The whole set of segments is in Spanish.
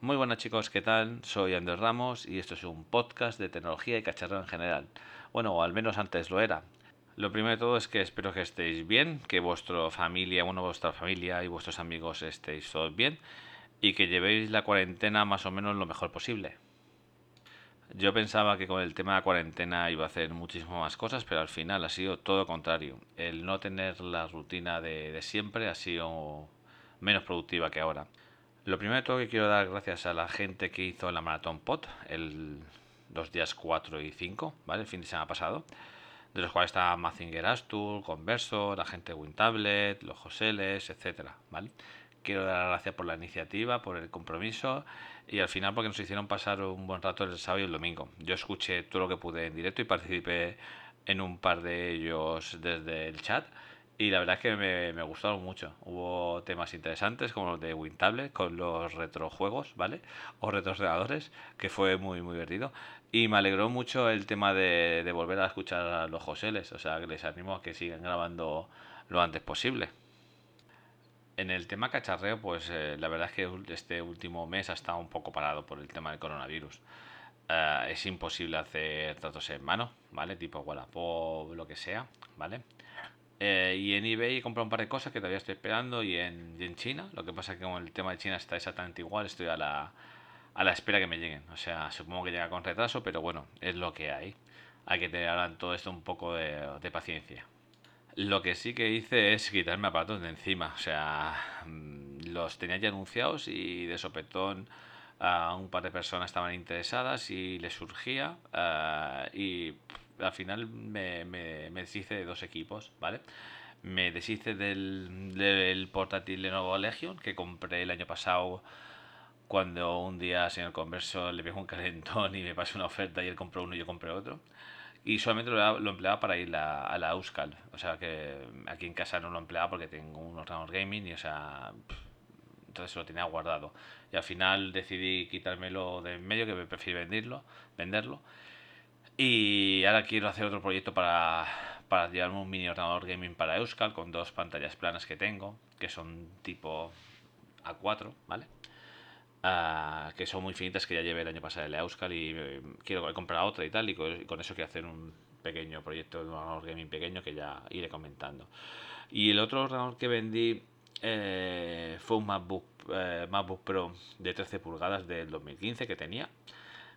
muy buenas chicos, ¿qué tal? Soy Andrés Ramos y esto es un podcast de tecnología y cacharro en general. Bueno, o al menos antes lo era. Lo primero de todo es que espero que estéis bien, que vuestra familia, bueno, vuestra familia y vuestros amigos estéis todos bien y que llevéis la cuarentena más o menos lo mejor posible. Yo pensaba que con el tema de la cuarentena iba a hacer muchísimas más cosas, pero al final ha sido todo contrario. El no tener la rutina de siempre ha sido menos productiva que ahora. Lo primero de todo que quiero dar gracias a la gente que hizo la Maratón Pot el, los días 4 y 5, ¿vale? El fin de semana pasado. De los cuales está Mazinger Astur, Converso, la gente de WinTablet, los Joseles, etcétera, ¿vale? Quiero dar las gracias por la iniciativa, por el compromiso y al final porque nos hicieron pasar un buen rato el sábado y el domingo. Yo escuché todo lo que pude en directo y participé en un par de ellos desde el chat y la verdad es que me, me, gustaron mucho. Hubo temas interesantes como los de WinTablet con los retrojuegos, ¿vale? O retroordenadores, que fue muy, muy divertido. Y me alegró mucho el tema de, de volver a escuchar a los Joseles. O sea, que les animo a que sigan grabando lo antes posible. En el tema cacharreo, pues eh, la verdad es que este último mes ha estado un poco parado por el tema del coronavirus. Uh, es imposible hacer tratos en mano, ¿vale? Tipo Wallapop, lo que sea, ¿vale? Eh, y en eBay he comprado un par de cosas que todavía estoy esperando y en, y en China. Lo que pasa es que como el tema de China está exactamente igual, estoy a la, a la espera que me lleguen. O sea, supongo que llega con retraso, pero bueno, es lo que hay. Hay que tener ahora todo esto un poco de, de paciencia. Lo que sí que hice es quitarme aparatos de encima. O sea, mm, los tenía ya anunciados y de sopetón a un par de personas estaban interesadas y les surgía. Uh, y al final me, me, deshice de dos equipos, ¿vale? Me deshice del, del portátil Lenovo Legion que compré el año pasado cuando un día señor Converso le pegó un calentón y me pasó una oferta y él compró uno y yo compré otro. Y solamente lo, empleaba para ir a, a la Euskal. O sea que aquí en casa no lo empleaba porque tengo un ordenador gaming y o sea... Entonces lo tenía guardado. Y al final decidí quitármelo de en medio que me prefiero venderlo. venderlo y ahora quiero hacer otro proyecto para, para llevarme un mini ordenador gaming para Euskal con dos pantallas planas que tengo, que son tipo A4, ¿vale? Uh, que son muy finitas que ya llevé el año pasado el Euskal y eh, quiero comprar otra y tal, y con, eso quiero hacer un pequeño proyecto de ordenador gaming pequeño que ya iré comentando. Y el otro ordenador que vendí eh, fue un MacBook, eh, MacBook Pro de 13 pulgadas del 2015 que tenía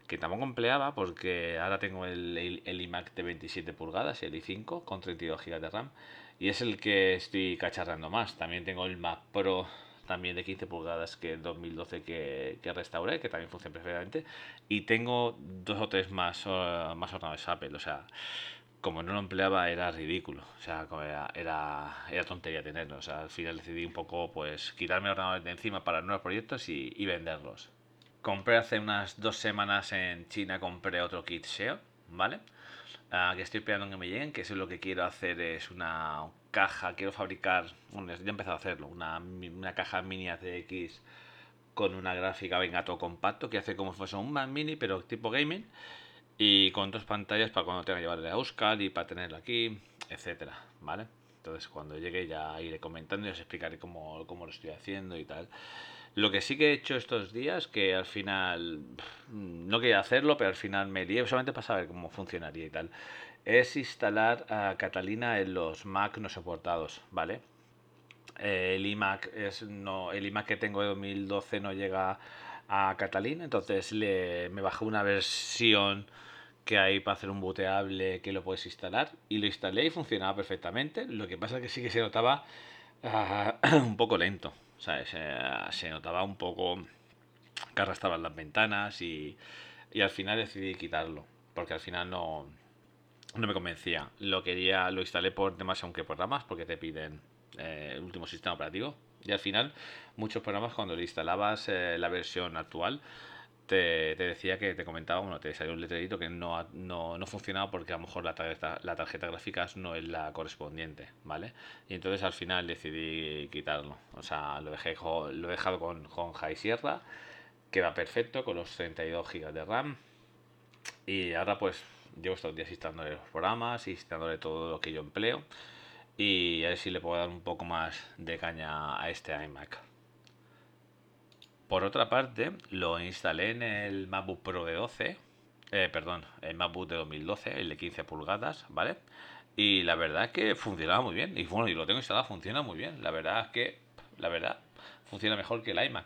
que tampoco empleaba porque ahora tengo el, el, el, iMac de 27 pulgadas el i5 con 32 GB de RAM y es el que estoy cacharrando más. También tengo el Mac Pro también de 15 pulgadas que el 2012 que, que restauré, que también funciona perfectamente. Y tengo dos o tres más, uh, más ordenadores Apple, o sea, como no lo empleaba era ridículo, o sea, era, era, era tontería tenerlo, o sea, al final decidí un poco pues quitarme ordenadores de encima para nuevos proyectos y, y venderlos compré hace unas dos semanas en China, compré otro kit SEO, ¿vale? Uh, que estoy esperando que me lleguen, que eso es lo que quiero hacer es una caja, quiero fabricar, bueno, ya he empezado a hacerlo, una, una caja mini ACX con una gráfica vengato compacto que hace como si fuese un Mac mini, pero tipo gaming, y con dos pantallas para cuando tenga que llevarle a Euskal y para tenerlo aquí, etcétera, ¿vale? Entonces cuando llegue ya iré comentando y os explicaré cómo, cómo lo estoy haciendo y tal. Lo que sí que he hecho estos días, que al final no quería hacerlo, pero al final me lié solamente para saber cómo funcionaría y tal, es instalar a Catalina en los Mac no soportados, ¿vale? el iMac es no el iMac que tengo de 2012 no llega a Catalina, entonces le, me bajé una versión que hay para hacer un booteable que lo puedes instalar y lo instalé y funcionaba perfectamente. Lo que pasa es que sí que se notaba ah, un poco lento, ¿sabes? se notaba un poco que arrastraban las ventanas y, al final decidí quitarlo porque al final no, no me convencía. Lo quería, lo instalé por demás aunque programas porque te piden eh, el último sistema operativo y al final muchos programas cuando le instalabas eh, la versión actual te, decía que te comentaba, bueno, te salió un letrerito que no, no, no funcionaba porque a lo mejor la tarjeta, la tarjeta gráfica no es la correspondiente, ¿vale? Y entonces al final decidí quitarlo. O sea, lo, dejé, lo he dejado con, con High Sierra, que va perfecto con los 32 GB de RAM. Y ahora pues llevo estos días instalándole los programas, instalando todo lo que yo empleo. Y a ver si le puedo dar un poco más de caña a este iMac. Por otra parte, lo instalé en el MacBook Pro de 12, eh, perdón, el MacBook de 2012, el de 15 pulgadas, ¿vale? Y la verdad es que funcionaba muy bien. Y bueno, y lo tengo instalado, funciona muy bien. La verdad es que, la verdad, funciona mejor que el iMac.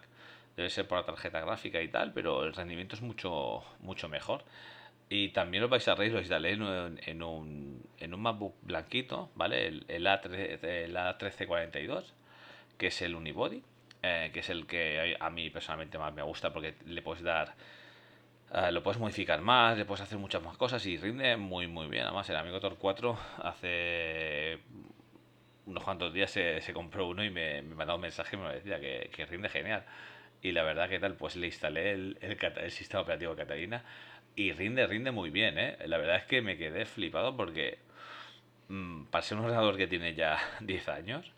Debe ser por la tarjeta gráfica y tal, pero el rendimiento es mucho, mucho mejor. Y también lo vais a reír, lo instalé en un, en un, MacBook blanquito, ¿vale? El, el, A3, el A1342, que es el Unibody eh, que es el que a mí personalmente más me gusta porque le puedes dar, uh, lo puedes modificar más, le puedes hacer muchas más cosas y rinde muy muy bien. Además el amigo Tor 4 hace unos cuantos días se, se compró uno y me, me mandó un mensaje y me decía que, que, rinde genial. Y la verdad que tal, pues le instalé el, el, el sistema operativo Catalina y rinde, rinde muy bien, ¿eh? La verdad es que me quedé flipado porque mmm, para ser un ordenador que tiene ya 10 años,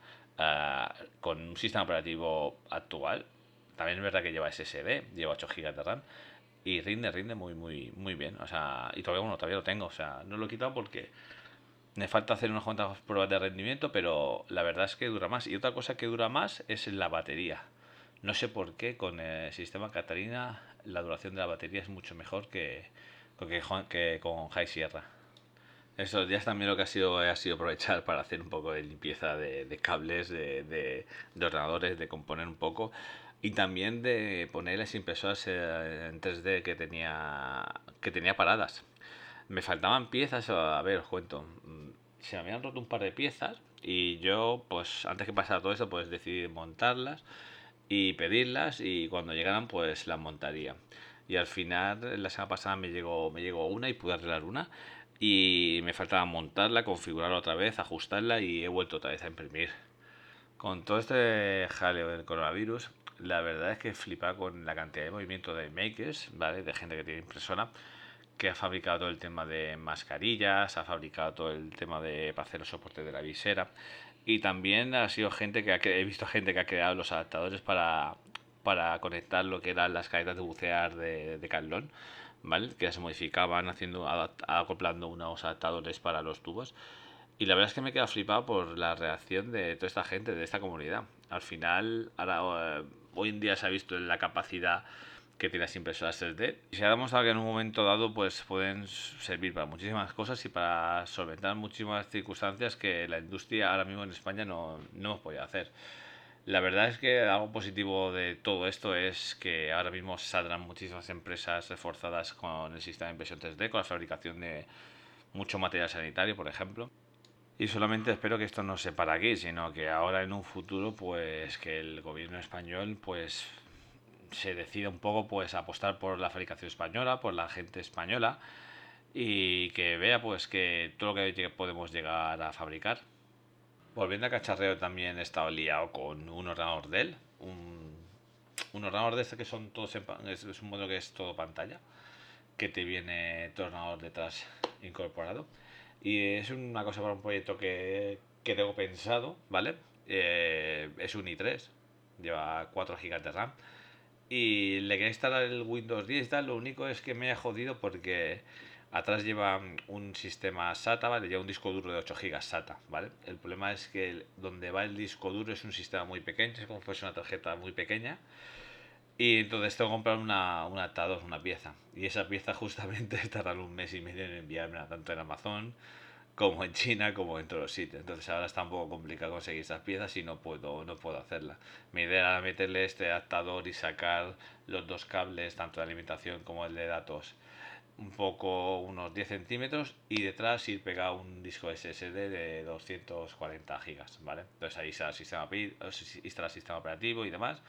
con un sistema operativo actual. También es verdad que lleva SSD, lleva 8 GB de RAM y rinde, rinde muy, muy, muy bien. O sea, y todavía, bueno, todavía lo tengo. O sea, no lo he quitado porque me falta hacer unas cuantas pruebas de rendimiento, pero la verdad es que dura más. Y otra cosa que dura más es la batería. No sé por qué con el sistema Catalina la duración de la batería es mucho mejor que, que, que con High Sierra. Estos días también lo que ha sido ha sido aprovechar para hacer un poco de limpieza de, cables, de, de, ordenadores, de componer un poco y también de poner las impresoras eh, en 3D que tenía, que tenía paradas. Me faltaban piezas, a ver, os cuento. Mm, se me habían roto un par de piezas y yo, pues antes que pasara todo eso, pues decidí montarlas y pedirlas y cuando llegaran, pues las montaría. Y al final, la semana pasada me llegó, me llegó una y pude arreglar una y me faltaba montarla, configurarla otra vez, ajustarla y he vuelto otra vez a imprimir. Con todo este jaleo del coronavirus, la verdad es que flipa con la cantidad de movimiento de makers, ¿vale? De gente que tiene impresora, que ha fabricado todo el tema de mascarillas, ha fabricado todo el tema de para hacer los soportes de la visera. Y también ha sido gente que ha, he visto gente que ha creado los adaptadores para, para conectar lo que eran las cadenas de bucear de, de ¿vale? Que se modificaban haciendo, acoplando unos adaptadores para los tubos. Y la verdad es que me queda flipado por la reacción de toda esta gente, de esta comunidad. Al final, ahora, eh, hoy en día se ha visto la capacidad que tiene las impresoras 3D. Y se ha demostrado que en un momento dado pues pueden servir para muchísimas cosas y para solventar muchísimas circunstancias que la industria ahora mismo en España no, no podido hacer. La verdad es que algo positivo de todo esto es que ahora mismo saldrán muchísimas empresas reforzadas con el sistema de impresión 3D, con la fabricación de mucho material sanitario, por ejemplo. Y solamente espero que esto no se para aquí, sino que ahora en un futuro, pues que el gobierno español, pues se decida un poco, pues apostar por la fabricación española, por la gente española y que vea, pues que todo lo que podemos llegar a fabricar Volviendo a cacharreo también he estado liado con un ordenador Dell, un, un ordenador de este que son todos es, un modelo que es todo pantalla, que te viene tu ordenador detrás incorporado. Y es una cosa para un proyecto que, que tengo pensado, ¿vale? Eh, es un i3, lleva 4 GB de RAM. Y le quería instalar el Windows 10 y tal, lo único es que me ha jodido porque Atrás lleva un sistema SATA, ¿vale? Lleva un disco duro de 8 GB SATA, ¿vale? El problema es que donde va el disco duro es un sistema muy pequeño, es como si fuese una tarjeta muy pequeña. Y entonces tengo que comprar una, una una pieza. Y esa pieza justamente tardará un mes y medio en enviarme tanto en Amazon como en China como en todos los sitios. Entonces ahora está un poco complicado conseguir esas piezas y no puedo, no puedo hacerla. Mi idea era meterle este adaptador y sacar los dos cables, tanto de alimentación como el de datos, un poco unos 10 centímetros y detrás ir pegado un disco SSD de 240 gigas, ¿vale? Entonces ahí está el sistema, instala el sistema operativo y demás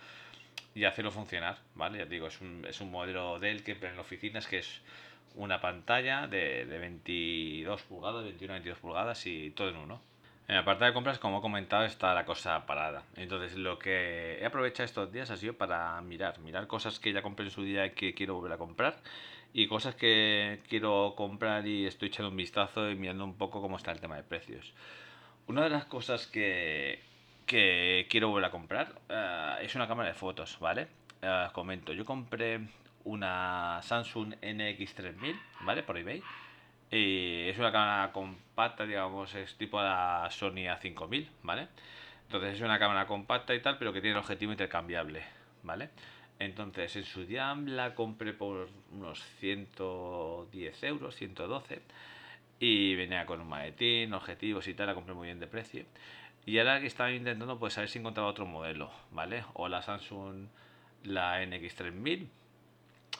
y hacerlo funcionar, ¿vale? Ya digo, es un, es un modelo Dell que en oficinas que es una pantalla de, de 22 pulgadas, 21 22 pulgadas y todo en uno. En la parte de compras, como he comentado, está la cosa parada. Entonces, lo que he aprovechado estos días ha sido para mirar, mirar cosas que ya compré en su día y que quiero volver a comprar y cosas que quiero comprar y estoy echando un vistazo y mirando un poco cómo está el tema de precios. Una de las cosas que, que quiero volver a comprar uh, es una cámara de fotos, ¿vale? Uh, comento, yo compré una Samsung NX3000, ¿vale? Por eBay. Es una cámara compacta, digamos, es tipo la Sony A5000, ¿vale? Entonces es una cámara compacta y tal, pero que tiene el objetivo intercambiable, ¿vale? Entonces en su día la compré por unos 110 euros, 112. Y venía con un maletín, objetivos y tal, la compré muy bien de precio. Y ahora que estaba intentando, pues a ver si encontraba otro modelo, ¿vale? O la Samsung, la NX3000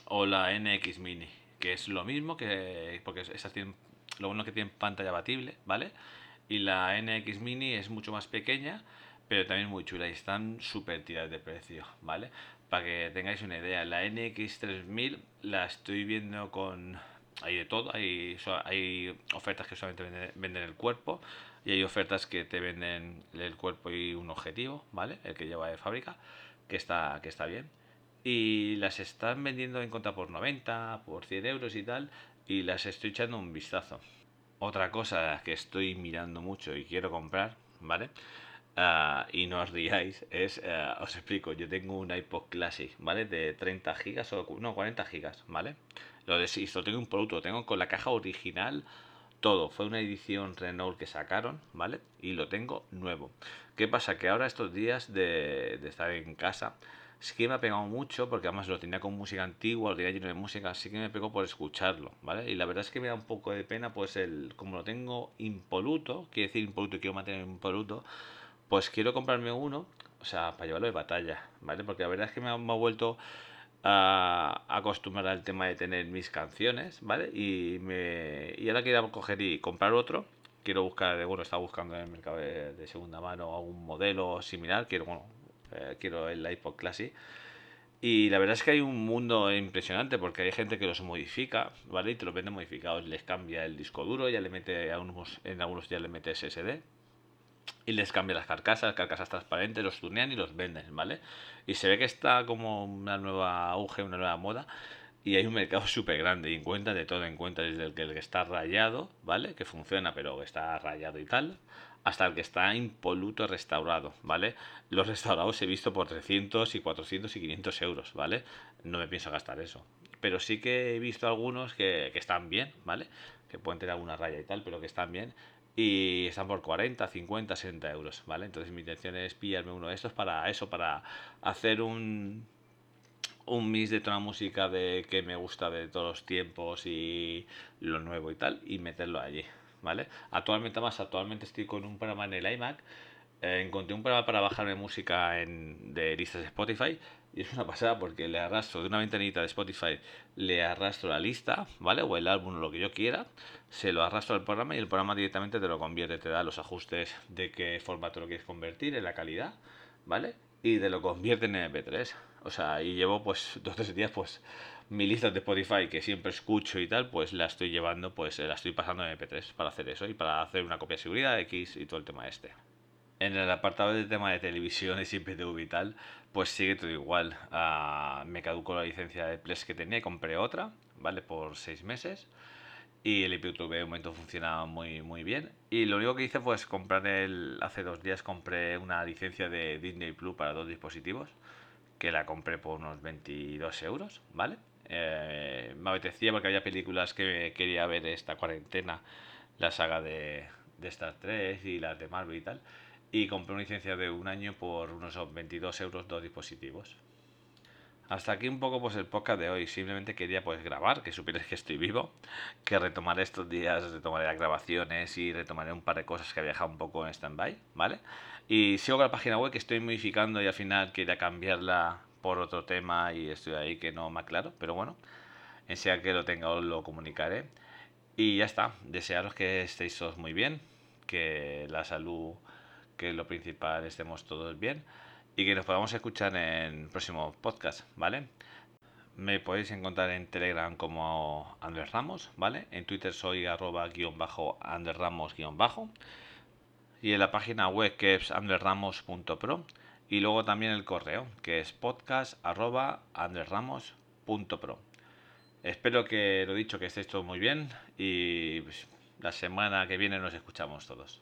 o la NX Mini, que es lo mismo que porque esas tienen lo bueno que tienen pantalla abatible, ¿vale? Y la NX Mini es mucho más pequeña, pero también muy chula y están súper tiradas de precio, ¿vale? Para que tengáis una idea, la NX3000 la estoy viendo con hay de todo, hay, hay ofertas que solamente venden, el cuerpo y hay ofertas que te venden el cuerpo y un objetivo, ¿vale? El que lleva de fábrica, que está, que está bien y las están vendiendo en cuenta por 90, por 100 euros y tal, y las estoy echando un vistazo. Otra cosa que estoy mirando mucho y quiero comprar, ¿vale? Uh, y no os riáis, es, uh, os explico, yo tengo un iPod Classic, ¿vale? De 30 gigas o no, 40 gigas, ¿vale? Lo desisto, tengo un producto, tengo con la caja original, todo. Fue una edición Renault que sacaron, ¿vale? Y lo tengo nuevo. ¿Qué pasa? Que ahora estos días de, de estar en casa, sí que me ha pegado mucho, porque además lo tenía con música antigua, lo tenía lleno de música, así que me pegó por escucharlo, ¿vale? Y la verdad es que me da un poco de pena, pues el como lo tengo impoluto, quiere decir impoluto quiero mantener impoluto, pues quiero comprarme uno, o sea, para llevarlo de batalla, ¿vale? Porque la verdad es que me ha, vuelto a acostumbrar al tema de tener mis canciones, ¿vale? Y, me, y ahora quiero coger y comprar otro. Quiero buscar, bueno, estaba buscando en el mercado de, de segunda mano algún modelo similar. Quiero, bueno, eh, quiero el iPod Classic. Y la verdad es que hay un mundo impresionante porque hay gente que los modifica, ¿vale? Y te los vende modificados, les cambia el disco duro, ya le mete a unos, en algunos ya le mete SSD y les cambia las carcasas, carcasas transparentes, los tunean y los venden, ¿vale? Y se ve que está como una nueva auge, una nueva moda y hay un mercado súper grande y en cuenta de todo, en cuenta desde el que, el que está rayado, ¿vale? Que funciona pero está rayado y tal, hasta el que está impoluto restaurado, ¿vale? Los restaurados he visto por 300 y 400 y 500 euros, ¿vale? No me pienso gastar eso. Pero sí que he visto algunos que, que están bien, ¿vale? Que pueden tener alguna raya y tal, pero que están bien. Y están por 40, 50, 60 euros, ¿vale? Entonces mi intención es pillarme uno de estos para eso, para hacer un, un mix de toda la música de que me gusta de todos los tiempos y lo nuevo y tal, y meterlo allí, ¿vale? Actualmente más, actualmente estoy con un programa en el iMac. Eh, encontré un programa para bajarme música en, de listas de Spotify y es una pasada porque le arrastro de una ventanita de Spotify, le arrastro la lista, ¿vale? O el álbum, lo que yo quiera, se lo arrastro al programa y el programa directamente te lo convierte, te da los ajustes de qué formato lo quieres convertir, en la calidad, ¿vale? Y te lo convierte en MP3. O sea, y llevo pues dos tres días pues mi lista de Spotify que siempre escucho y tal, pues la estoy llevando, pues la estoy pasando en MP3 para hacer eso y para hacer una copia de seguridad X y todo el tema este. En el apartado del tema de televisión y IPTV y tal, pues sigue todo igual. Uh, me caducó la licencia de Plex que tenía y compré otra, ¿vale? Por seis meses. Y el IPTV de momento funcionaba muy, muy bien. Y lo único que hice fue comprar el. Hace dos días compré una licencia de Disney Plus para dos dispositivos. Que la compré por unos 22 euros, ¿vale? Eh, me apetecía porque había películas que quería ver esta cuarentena, la saga de, de Star Trek y las de Marvel y tal. Y compré una licencia de un año por unos 22 euros dos dispositivos. Hasta aquí un poco pues el podcast de hoy. Simplemente quería pues grabar, que supierais que estoy vivo, que retomaré estos días, retomaré las grabaciones y retomaré un par de cosas que había dejado un poco en stand-by, ¿vale? Y sigo con la página web que estoy modificando y al final quería cambiarla por otro tema y estoy ahí que no me aclaro, pero bueno, en sea que lo tenga os lo comunicaré. Y ya está, desearos que estéis muy bien, que la salud, que lo principal, estemos todos bien y que nos podamos escuchar en el próximo podcast, ¿vale? Me podéis encontrar en Telegram como Andrés Ramos, ¿vale? En Twitter soy arroba guion bajo Andrés Ramos guion bajo. Y en la página web que es andresramos.pro. Y luego también el correo que es podcast arroba andresramos.pro. Espero que lo dicho que estéis todos muy bien y pues, la semana que viene nos escuchamos todos.